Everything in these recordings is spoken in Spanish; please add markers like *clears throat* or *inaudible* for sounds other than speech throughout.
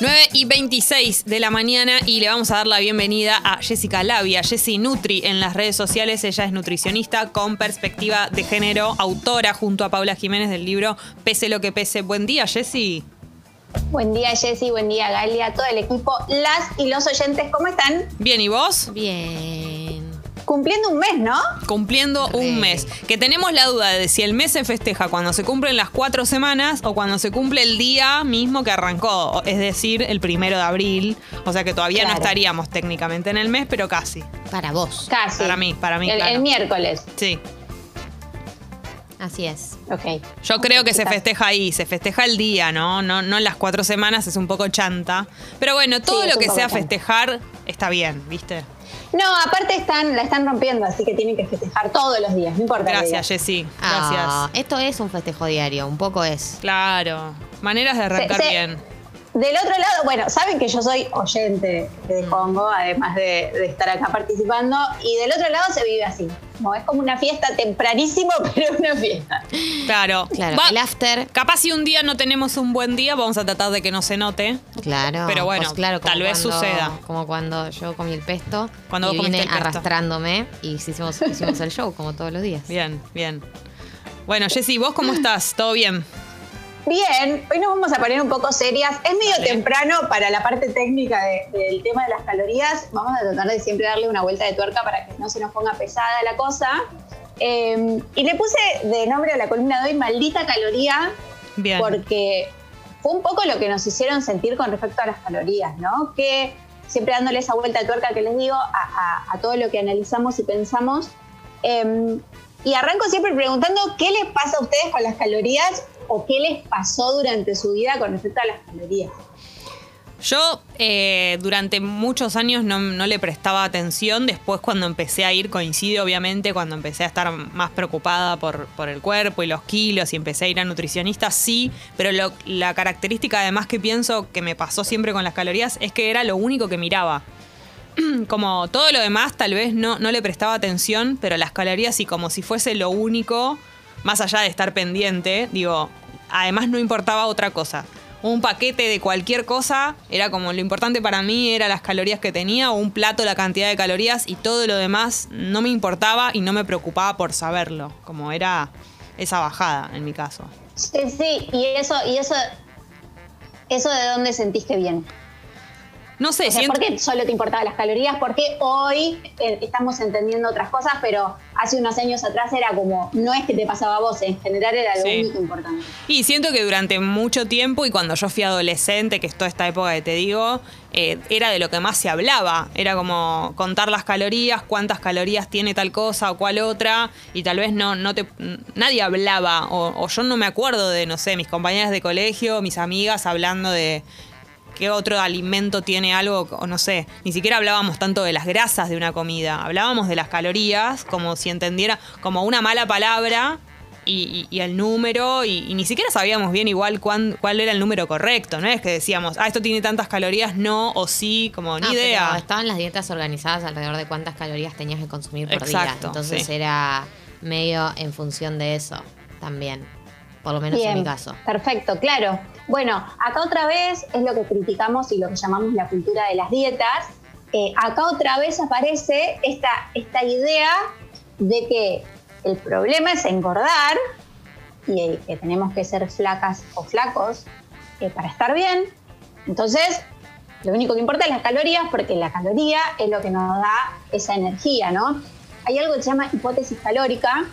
9 y 26 de la mañana y le vamos a dar la bienvenida a Jessica Labia, Jessie Nutri en las redes sociales. Ella es nutricionista con perspectiva de género, autora junto a Paula Jiménez del libro Pese lo que pese. Buen día, Jessie. Buen día, Jessy. Buen día, Galia. Todo el equipo, las y los oyentes, ¿cómo están? Bien, ¿y vos? Bien. Cumpliendo un mes, ¿no? Cumpliendo un mes. Que tenemos la duda de si el mes se festeja cuando se cumplen las cuatro semanas o cuando se cumple el día mismo que arrancó, es decir, el primero de abril. O sea que todavía no estaríamos técnicamente en el mes, pero casi. Para vos. Casi. Para mí, para mí, El, claro. el miércoles. Sí. Así es. Ok. Yo creo que se festeja ahí, se festeja el día, ¿no? No, no las cuatro semanas, es un poco chanta. Pero bueno, todo Sí, lo que sea chanta. festejar está bien, ¿viste? No, aparte están, la están rompiendo, así que tienen que festejar todos los días, no importa. Gracias. Jessy. Gracias. Ah, esto es un festejo diario, un poco es. Claro. Maneras de arrancar Se- se- bien. Del otro lado, bueno, saben que yo soy oyente de Congo, además de, de estar acá participando, y del otro lado se vive así. No, es como una fiesta tempranísimo, *laughs* pero una fiesta. Claro. Claro, Va- el after, Capaz si un día no tenemos un buen día, vamos a tratar de que no se note. claro. Pero bueno, pues claro, tal vez cuando- suceda. Como cuando yo comí el pesto Cuando y vos vine el pesto. arrastrándome y hicimos, hicimos el show como todos los días. Bien, bien. Bueno, Jessy, ¿vos cómo estás? ¿Todo bien? Bien, hoy nos vamos a poner un poco serias. Es medio temprano para la parte técnica de- del tema de las calorías. Vamos a tratar de siempre darle una vuelta de tuerca para que no se nos ponga pesada la cosa. Eh, y le puse de nombre a la columna de hoy Maldita Caloría, Bien. porque fue un poco lo que nos hicieron sentir con respecto a las calorías, ¿no? Que siempre dándole esa vuelta de tuerca que les digo a, a- a todo lo que analizamos y pensamos. Eh, y arranco siempre preguntando qué les pasa a ustedes con las calorías o qué les pasó durante su vida con respecto a las calorías. Yo eh, durante muchos años no, le prestaba atención. Después cuando empecé a ir, coincide obviamente, cuando empecé a estar más preocupada por, el cuerpo y los kilos y empecé a ir a nutricionista, sí. Pero la característica además que pienso que me pasó siempre con las calorías es que era lo único que miraba. *clears throat* Como todo lo demás tal vez no, no le prestaba atención, pero las calorías sí como si fuese lo único, más allá de estar pendiente, digo, además no importaba otra cosa. Un paquete de cualquier cosa era como lo importante para mí era las calorías que tenía o un plato la cantidad de calorías y todo lo demás no me importaba y no me preocupaba por saberlo, como era esa bajada en mi caso. Sí, sí, y eso, y eso, eso de dónde sentís que viene. No sé, O sea, siento- ¿Por qué solo te importaban las calorías? Porque hoy eh, estamos entendiendo otras cosas, pero hace unos años atrás era como, no es que te pasaba a vos, en general era lo Sí. único importante. Y siento que durante mucho tiempo y cuando yo fui adolescente, que es toda esta época que te digo, eh, era de lo que más se hablaba. Era como contar las calorías, cuántas calorías tiene tal cosa o cual otra, y tal vez no, no te, nadie hablaba, o, o yo no me acuerdo de, no sé, mis compañeras de colegio, mis amigas hablando de qué otro alimento tiene algo, o no sé, ni siquiera hablábamos tanto de las grasas de una comida, hablábamos de las calorías como si entendiera como una mala palabra y, y- y el número, y, y ni siquiera sabíamos bien igual cuán- cuál era el número correcto, no es que decíamos, ah, esto tiene tantas calorías, no, o sí, como No, ni pero idea. estaban las dietas organizadas alrededor de cuántas calorías tenías que consumir por día. Exacto, Entonces sí. era medio en función de eso también. Por lo menos en mi caso. perfecto, claro. Bueno, acá otra vez es lo que criticamos y lo que llamamos la cultura de las dietas. Eh, acá otra vez aparece esta, esta idea de que el problema es engordar y que tenemos que ser flacas o flacos eh, para estar bien. Entonces, lo único que importa es las calorías porque la caloría es lo que nos da esa energía, ¿no? Hay algo que se llama hipótesis calórica,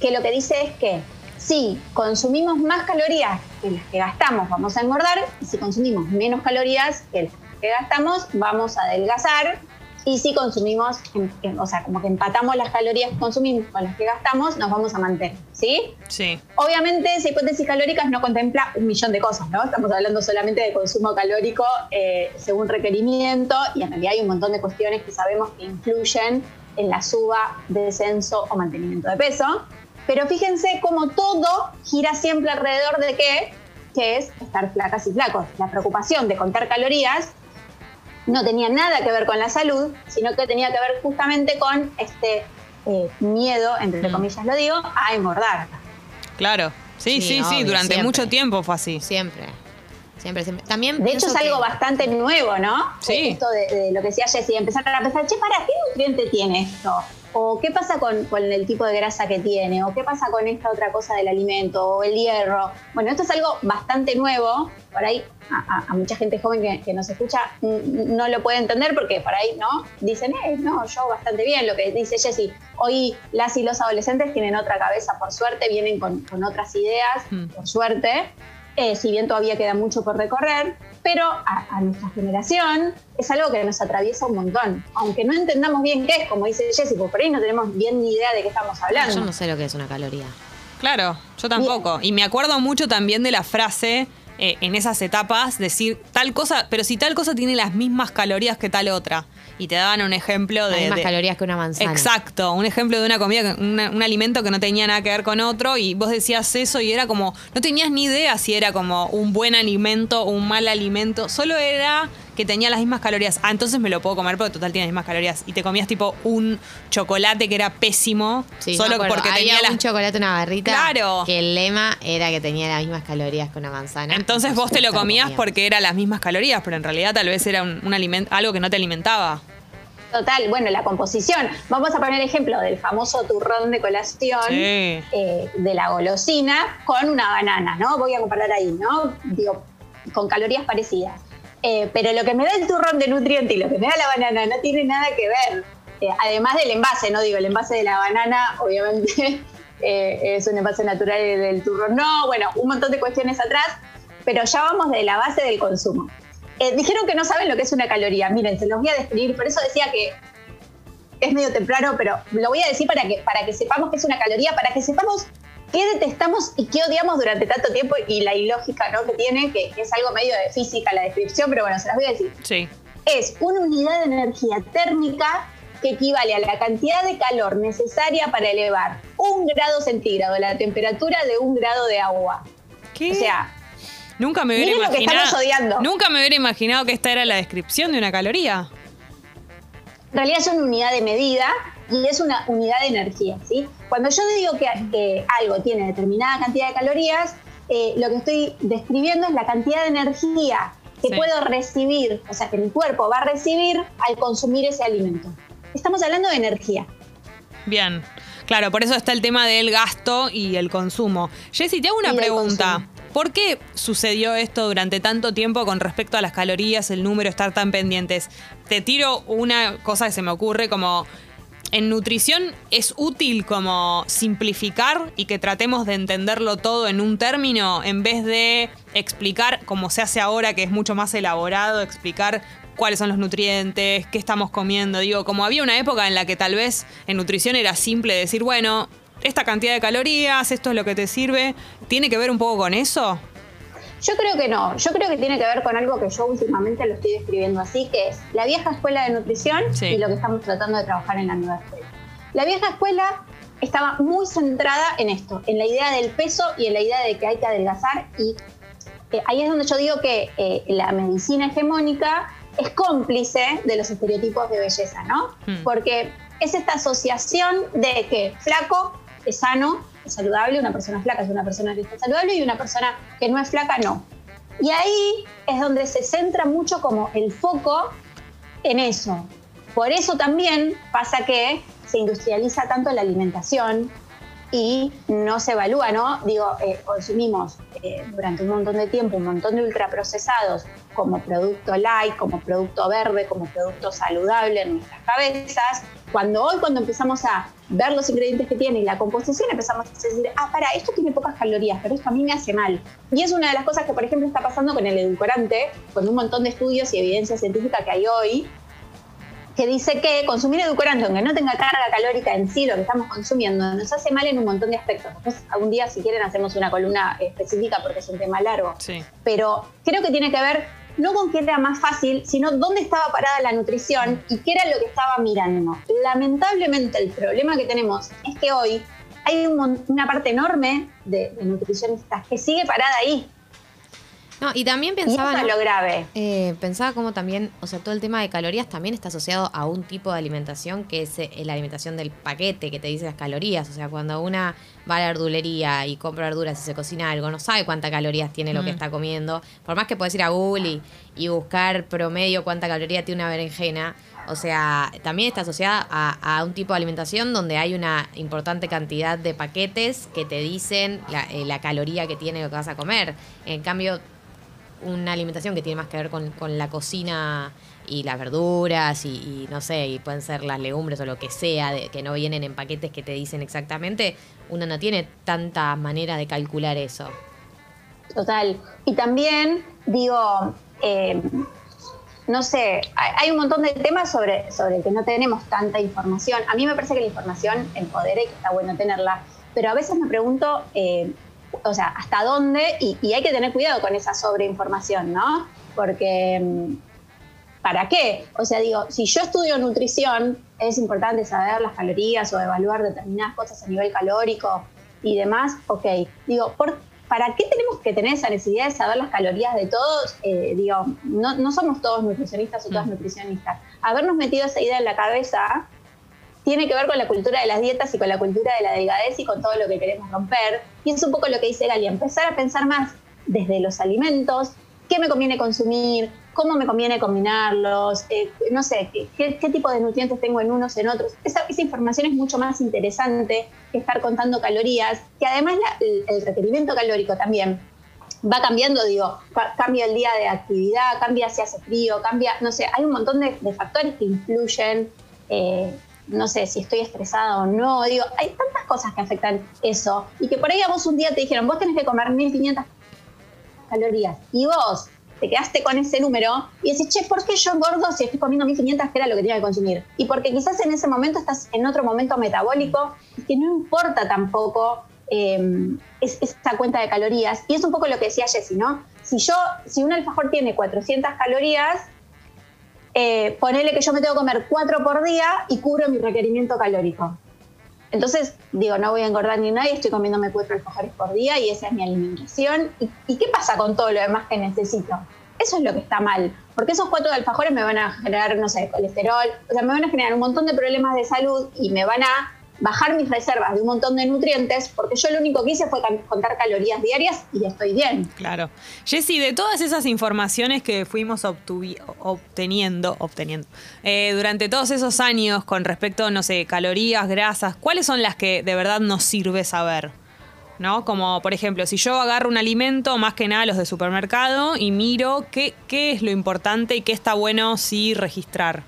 que lo que dice es que si consumimos más calorías que las que gastamos, vamos a engordar, y si consumimos menos calorías que las que gastamos, vamos a adelgazar. Y si consumimos, em- em- o sea, como que empatamos las calorías que consumimos con las que gastamos, nos vamos a mantener, ¿sí? Sí, Obviamente, esa hipótesis calóricas no contempla un millón de cosas, ¿no? Estamos hablando solamente de consumo calórico eh, según requerimiento y en realidad hay un montón de cuestiones que sabemos que influyen en la suba, descenso o mantenimiento de peso. Pero fíjense cómo todo gira siempre alrededor de qué, que es estar flacas y flacos. La preocupación de contar calorías no tenía nada que ver con la salud, sino que tenía que ver justamente con este eh, miedo, entre Mm. comillas lo digo, a engordar. claro. Sí, sí, Sí, durante siempre. mucho tiempo fue así. Siempre. Siempre, siempre. También De hecho, es algo que- bastante nuevo, ¿no? Sí. Esto de, de lo que decía Jessy, empezar a pensar, che, para, ¿qué nutriente tiene esto? ¿O qué pasa con, con el tipo de grasa que tiene? ¿O qué pasa con esta otra cosa del alimento? ¿O el hierro? Bueno, esto es algo bastante nuevo. Por ahí a, a- a mucha gente joven que, que nos escucha no lo puede entender porque por ahí, ¿no? Dicen, eh, no, yo bastante bien. Lo que dice Jessy, hoy las y los adolescentes tienen otra cabeza, por suerte, vienen con, con otras ideas, Mm. por suerte eh, si bien todavía queda mucho por recorrer, pero a, a nuestra generación es algo que nos atraviesa un montón. Aunque no entendamos bien qué es, como dice Jessy, porque por ahí no tenemos bien ni idea de qué estamos hablando. Yo no sé lo que es una caloría. Claro, yo tampoco. Y me acuerdo mucho también de la frase eh, en esas etapas, decir tal cosa, pero si tal cosa tiene las mismas calorías que tal otra. Y te daban un ejemplo de... Más de- calorías que una manzana. Exacto, un ejemplo de una comida, una- un alimento que no tenía nada que ver con otro y vos decías eso y era como, no tenías ni idea si era como un buen alimento o un mal alimento, solo era que tenía las mismas calorías. Ah, entonces me lo puedo comer porque total tiene las mismas calorías. Y te comías tipo un chocolate que era pésimo, Sí, solo acuerdo. porque Había tenía las... un chocolate, una barrita. Claro. Que el lema era que tenía las mismas calorías que una manzana. Entonces vos te lo comías *laughs* porque eran las mismas calorías, pero en realidad tal vez era un, un alimento, algo que no te alimentaba. Total, bueno, la composición. Vamos a poner ejemplo del famoso turrón de colación Sí. eh, de la golosina con una banana, ¿no? Voy a comparar ahí, ¿no? Digo, con calorías parecidas. Eh, pero lo que me da el turrón de nutriente y lo que me da la banana no tiene nada que ver. Eh, además del envase, ¿no? Digo, el envase de la banana, obviamente, *laughs* eh, es un envase natural del turrón. No, bueno, un montón de cuestiones atrás, pero ya vamos de la base del consumo. Dijeron que no saben lo que es una caloría. Miren, se los voy a describir, por eso decía que es medio temprano, pero lo voy a decir para que, para que sepamos qué es una caloría, para que sepamos qué detestamos y qué odiamos durante tanto tiempo y la ilógica ¿no? que tiene, que, es algo medio de física la descripción, pero bueno, se las voy a decir. Sí. Es una unidad de energía térmica que equivale a la cantidad de calor necesaria para elevar un grado centígrado la temperatura de un grado de agua. ¿Qué? O sea, nunca me hubiera miren lo que imaginado. odiando. Nunca me hubiera imaginado que esta era la descripción de una caloría. En realidad es una unidad de medida y es una unidad de energía, ¿sí? Cuando yo digo que, que algo tiene determinada cantidad de calorías, eh, lo que estoy describiendo es la cantidad de energía que Sí. puedo recibir, o sea, que mi cuerpo va a recibir al consumir ese alimento. Estamos hablando de energía. Bien. Claro, por eso está el tema del gasto y el consumo. Jessy, te hago una Y pregunta. ¿Por qué sucedió esto durante tanto tiempo con respecto a las calorías, el número, estar tan pendientes? Te tiro una cosa que se me ocurre como... En nutrición es útil como simplificar y que tratemos de entenderlo todo en un término en vez de explicar como se hace ahora que es mucho más elaborado, explicar cuáles son los nutrientes, qué estamos comiendo. Digo, como había una época en la que tal vez en nutrición era simple decir, bueno, esta cantidad de calorías, esto es lo que te sirve. ¿Tiene que ver un poco con eso? Yo creo que no, yo creo que tiene que ver con algo que yo últimamente lo estoy describiendo así, que es la vieja escuela de nutrición Sí. y lo que estamos tratando de trabajar en la nueva escuela. La vieja escuela estaba muy centrada en esto, en la idea del peso y en la idea de que hay que adelgazar y eh, ahí es donde yo digo que eh, la medicina hegemónica es cómplice de los estereotipos de belleza, ¿no? Hmm. Porque es esta asociación de que flaco es sano, saludable, una persona flaca es una persona que saludable y una persona que no es flaca no. Y ahí es donde se centra mucho como el foco en eso. Por eso también pasa que se industrializa tanto la alimentación y no se evalúa, ¿no? Digo, eh, consumimos eh, durante un montón de tiempo un montón de ultraprocesados como producto light, como producto verde, como producto saludable en nuestras cabezas. Cuando hoy, cuando empezamos a ver los ingredientes que tiene y la composición, empezamos a decir, ah, para, esto tiene pocas calorías, pero esto a mí me hace mal. Y es una de las cosas que, por ejemplo, está pasando con el edulcorante, con un montón de estudios y evidencia científica que hay hoy, que dice que consumir edulcorante, aunque no tenga carga calórica en sí, lo que estamos consumiendo, nos hace mal en un montón de aspectos. Después, algún día, si quieren, hacemos una columna específica porque es un tema largo. Sí. Pero creo que tiene que ver no con qué era más fácil, sino dónde estaba parada la nutrición y qué era lo que estaba mirando. Lamentablemente, el problema que tenemos es que hoy hay un una parte enorme de, de nutricionistas que sigue parada ahí. No, y también Y pensaba. eso es ¿no? lo grave. Eh, pensaba como también, o sea, todo el tema de calorías también está asociado a un tipo de alimentación que es eh, la alimentación del paquete, que te dice las calorías. O sea, cuando una va a la verdulería y compra verduras y se cocina algo, no sabe cuántas calorías tiene lo que Mm. está comiendo. Por más que puedes ir a Google y, y buscar promedio cuánta caloría tiene una berenjena. O sea, también está asociada a, a un tipo de alimentación donde hay una importante cantidad de paquetes que te dicen la, eh, la caloría que tiene lo que vas a comer. En cambio, una alimentación que tiene más que ver con, con la cocina y las verduras y, y no sé, y pueden ser las legumbres o lo que sea, de, que no vienen en paquetes que te dicen exactamente, uno no tiene tanta manera de calcular eso. Total. Y también, digo, eh, no sé, hay, un montón de temas sobre, sobre el que no tenemos tanta información. A mí me parece que la información empodera y que está bueno tenerla, pero a veces me pregunto, eh, o sea, hasta dónde, y, y hay que tener cuidado con esa sobreinformación, ¿no? Porque, mm, ¿para qué? O sea, digo, si yo estudio nutrición, es importante saber las calorías o evaluar determinadas cosas a nivel calórico y demás, ok. Digo, ¿por, ¿para qué tenemos que tener esa necesidad de saber las calorías de todos? Eh, digo, no, no somos todos nutricionistas o todas Mm. nutricionistas. Habernos metido esa idea en la cabeza tiene que ver con la cultura de las dietas y con la cultura de la delgadez y con todo lo que queremos romper. Y es un poco lo que dice Gali, empezar a pensar más desde los alimentos, qué me conviene consumir, cómo me conviene combinarlos, eh, no sé, qué, qué- tipo de nutrientes tengo en unos, en otros. Esa, esa información es mucho más interesante que estar contando calorías, que además el, requerimiento calórico también va cambiando, digo, ca- cambia el día de actividad, cambia si hace frío, cambia, no sé, hay un montón de, de factores que influyen, eh, no sé, si estoy estresada o no, digo, hay tantas cosas que afectan eso, y que por ahí a vos un día te dijeron, vos tenés que comer 1500 calorías, y vos te quedaste con ese número y decís, che, ¿por qué yo engordo si estoy comiendo 1500 que era lo que tenía que consumir? Y porque quizás en ese momento estás en otro momento metabólico que no importa tampoco es, esa cuenta de calorías. Y es un poco lo que decía Jessy, ¿no? Si yo, si un alfajor tiene 400 calorías, eh, ponele que yo me tengo que comer 4 por día y cubro mi requerimiento calórico. Entonces, digo, no voy a engordar ni nada y estoy comiéndome cuatro alfajores por día y esa es mi alimentación. ¿Y, y qué pasa con todo lo demás que necesito? Eso es lo que está mal, porque esos cuatro alfajores me van a generar, no sé, colesterol, o sea, me van a generar un montón de problemas de salud y me van a bajar mis reservas de un montón de nutrientes, porque yo lo único que hice fue contar calorías diarias y estoy bien. Claro. Jessy, de todas esas informaciones que fuimos obteniendo, obteniendo eh, durante todos esos años con respecto, no sé, calorías, grasas, ¿cuáles son las que de verdad nos sirve saber? ¿No? Como, por ejemplo, si yo agarro un alimento, más que nada los de supermercado, y miro qué, qué es lo importante y qué está bueno sí registrar.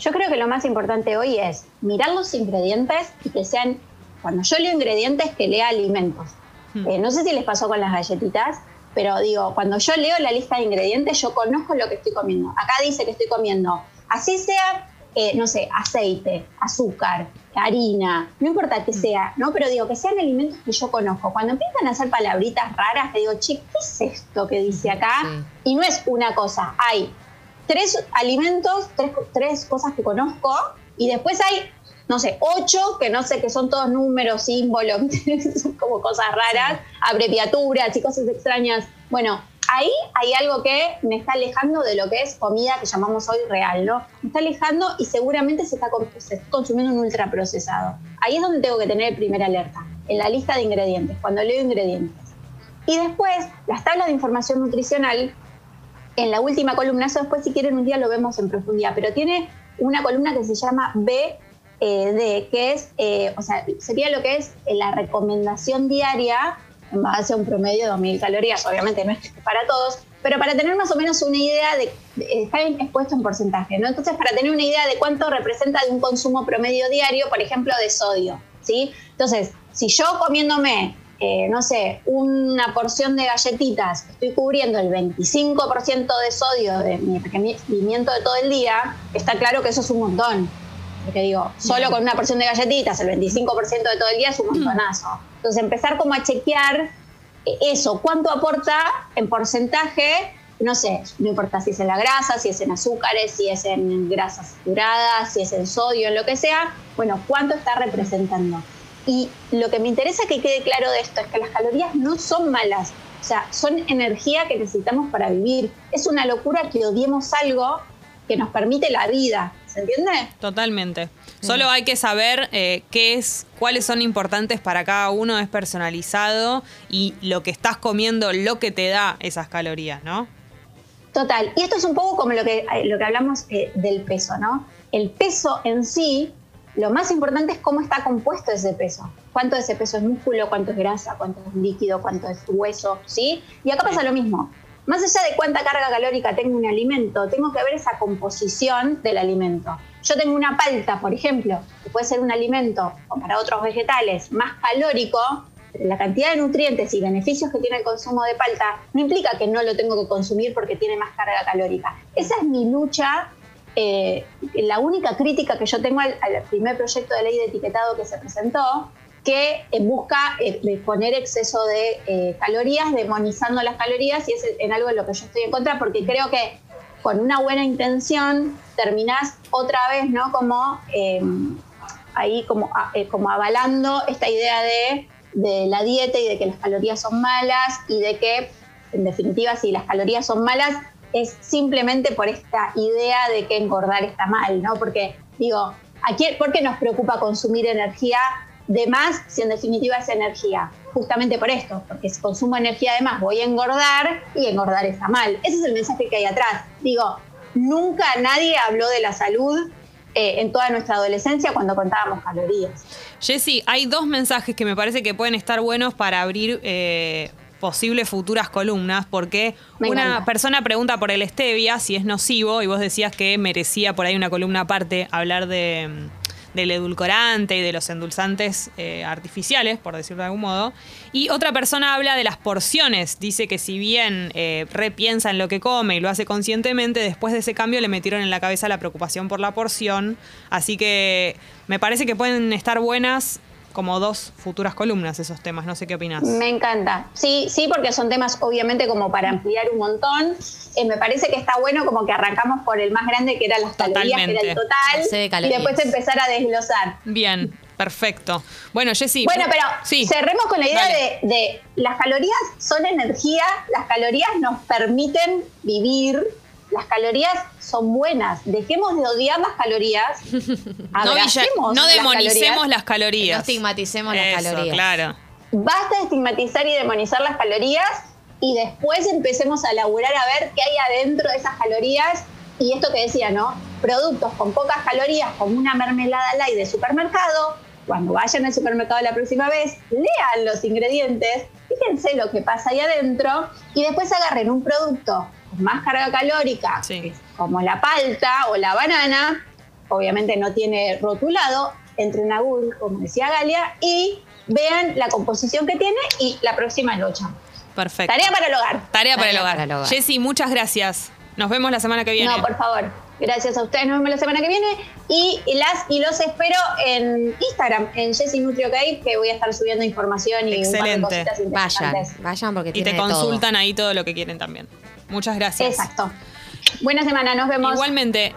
Yo creo que lo más importante hoy es mirar los ingredientes y que sean, cuando yo leo ingredientes, que lea alimentos. Hmm. Eh, no sé si les pasó con las galletitas, pero digo, cuando yo leo la lista de ingredientes, yo conozco lo que estoy comiendo. Acá dice que estoy comiendo, así sea, eh, no sé, aceite, azúcar, harina, no importa que sea, ¿no? Pero digo, que sean alimentos que yo conozco. Cuando empiezan a hacer palabritas raras, te digo, che, ¿qué es esto que dice acá? Sí. Y no es una cosa, hay tres alimentos, tres, tres cosas que conozco, y después hay, no sé, ocho que no sé, que son todos números, símbolos, *laughs* son como cosas raras, abreviaturas y cosas extrañas. Bueno, ahí hay algo que me está alejando de lo que es comida que llamamos hoy real, ¿no? Me está alejando y seguramente se está, con- se está consumiendo un ultraprocesado. Ahí es donde tengo que tener el primer alerta, en la lista de ingredientes, cuando leo ingredientes. Y después, las tablas de información nutricional en la última columna, eso después si quieren un día lo vemos en profundidad, pero tiene una columna que se llama BD, que es, eh, o sea, sería lo que es eh, la recomendación diaria en base a un promedio de 2.000 calorías, obviamente no es para todos, pero para tener más o menos una idea de, de- está expuesto en porcentaje, ¿no? Entonces, para tener una idea de cuánto representa de un consumo promedio diario, por ejemplo, de sodio, ¿sí? Entonces, si yo comiéndome eh, no sé, una porción de galletitas, estoy cubriendo el 25% de sodio de mi requerimiento de todo el día, está claro que eso es un montón. Porque digo, solo con una porción de galletitas, el 25% de todo el día es un montonazo. Entonces, empezar como a chequear eh, eso, cuánto aporta en porcentaje, no sé, no importa si es en la grasa, si es en azúcares, si es en grasas saturadas, si es en sodio, en lo que sea, bueno, cuánto está representando. Y lo que me interesa que quede claro de esto es que las calorías no son malas. O sea, son energía que necesitamos para vivir. Es una locura que odiemos algo que nos permite la vida. ¿Se entiende? Totalmente. Solo hay que saber eh, qué es, cuáles son importantes para cada uno, es personalizado y lo que estás comiendo, lo que te da esas calorías, ¿no? Total. Y esto es un poco como lo que, lo que hablamos eh, del peso, ¿no? El peso en sí, lo más importante es cómo está compuesto ese peso. Cuánto de ese peso es músculo, cuánto es grasa, cuánto es líquido, cuánto es hueso, ¿sí? Y acá pasa lo mismo. Más allá de cuánta carga calórica tenga un alimento, tengo que ver esa composición del alimento. Yo tengo una palta, por ejemplo, que puede ser un alimento, o para otros vegetales, más calórico, la cantidad de nutrientes y beneficios que tiene el consumo de palta no implica que no lo tengo que consumir porque tiene más carga calórica. Esa es mi lucha. Eh, la única crítica que yo tengo al, primer proyecto de ley de etiquetado que se presentó, que eh, busca eh, poner exceso de calorías, demonizando las calorías, y es en algo en lo que yo estoy en contra, porque creo que con una buena intención terminás otra vez, ¿no? Como ahí como, como avalando esta idea de de la dieta y de que las calorías son malas y de que, en definitiva, si las calorías son malas, es simplemente por esta idea de que engordar está mal, ¿no? Porque, digo, ¿por qué nos preocupa consumir energía de más si en definitiva es energía? Justamente por esto, porque si consumo energía de más voy a engordar y engordar está mal. Ese es el mensaje que hay atrás. Digo, nunca nadie habló de la salud eh, en toda nuestra adolescencia cuando contábamos calorías. Jessy, hay dos mensajes que me parece que pueden estar buenos para abrir eh, posibles futuras columnas, porque una persona pregunta por el stevia, si es nocivo, y vos decías que merecía por ahí una columna aparte hablar de del edulcorante y de los endulzantes eh, artificiales, por decirlo de algún modo. Y otra persona habla de las porciones. Dice que si bien eh, repiensa en lo que come y lo hace conscientemente, después de ese cambio le metieron en la cabeza la preocupación por la porción. Así que me parece que pueden estar buenas como dos futuras columnas esos temas. No sé qué opinas. Me encanta. Sí, sí, porque son temas obviamente como para ampliar un montón. Eh, me parece que está bueno como que arrancamos por el más grande que era las calorías, que era el total, y después empezar a desglosar. Bien. Perfecto. Bueno, Jessy. Bueno, pero cerremos con la idea de, de, las calorías son energía, las calorías nos permiten vivir, las calorías son buenas. Dejemos de odiar las calorías. *laughs* no, no demonicemos las calorías. No estigmaticemos las calorías. Claro. Basta de estigmatizar y demonizar las calorías y después empecemos a elaborar a ver qué hay adentro de esas calorías. Y esto que decía, ¿no? Productos con pocas calorías, como una mermelada light de supermercado. Cuando vayan al supermercado la próxima vez, lean los ingredientes, fíjense lo que pasa ahí adentro y después agarren un producto más carga calórica, como la palta o la banana, obviamente no tiene rotulado, entren a Google, como decía Galia, y vean la composición que tiene y la próxima lucha. Perfecto. Tarea para el hogar. Tarea, para, el hogar. Jessy, muchas gracias. Nos vemos la semana que viene. No, por favor. Gracias a ustedes. Nos vemos la semana que viene. Y las y los espero en Instagram, en Jessy Nutrio que voy a estar subiendo información y Excelente. Un Vayan, vayan porque Y te consultan ahí todo lo que quieren también. Muchas gracias. Exacto. Buena semana, nos vemos. Igualmente.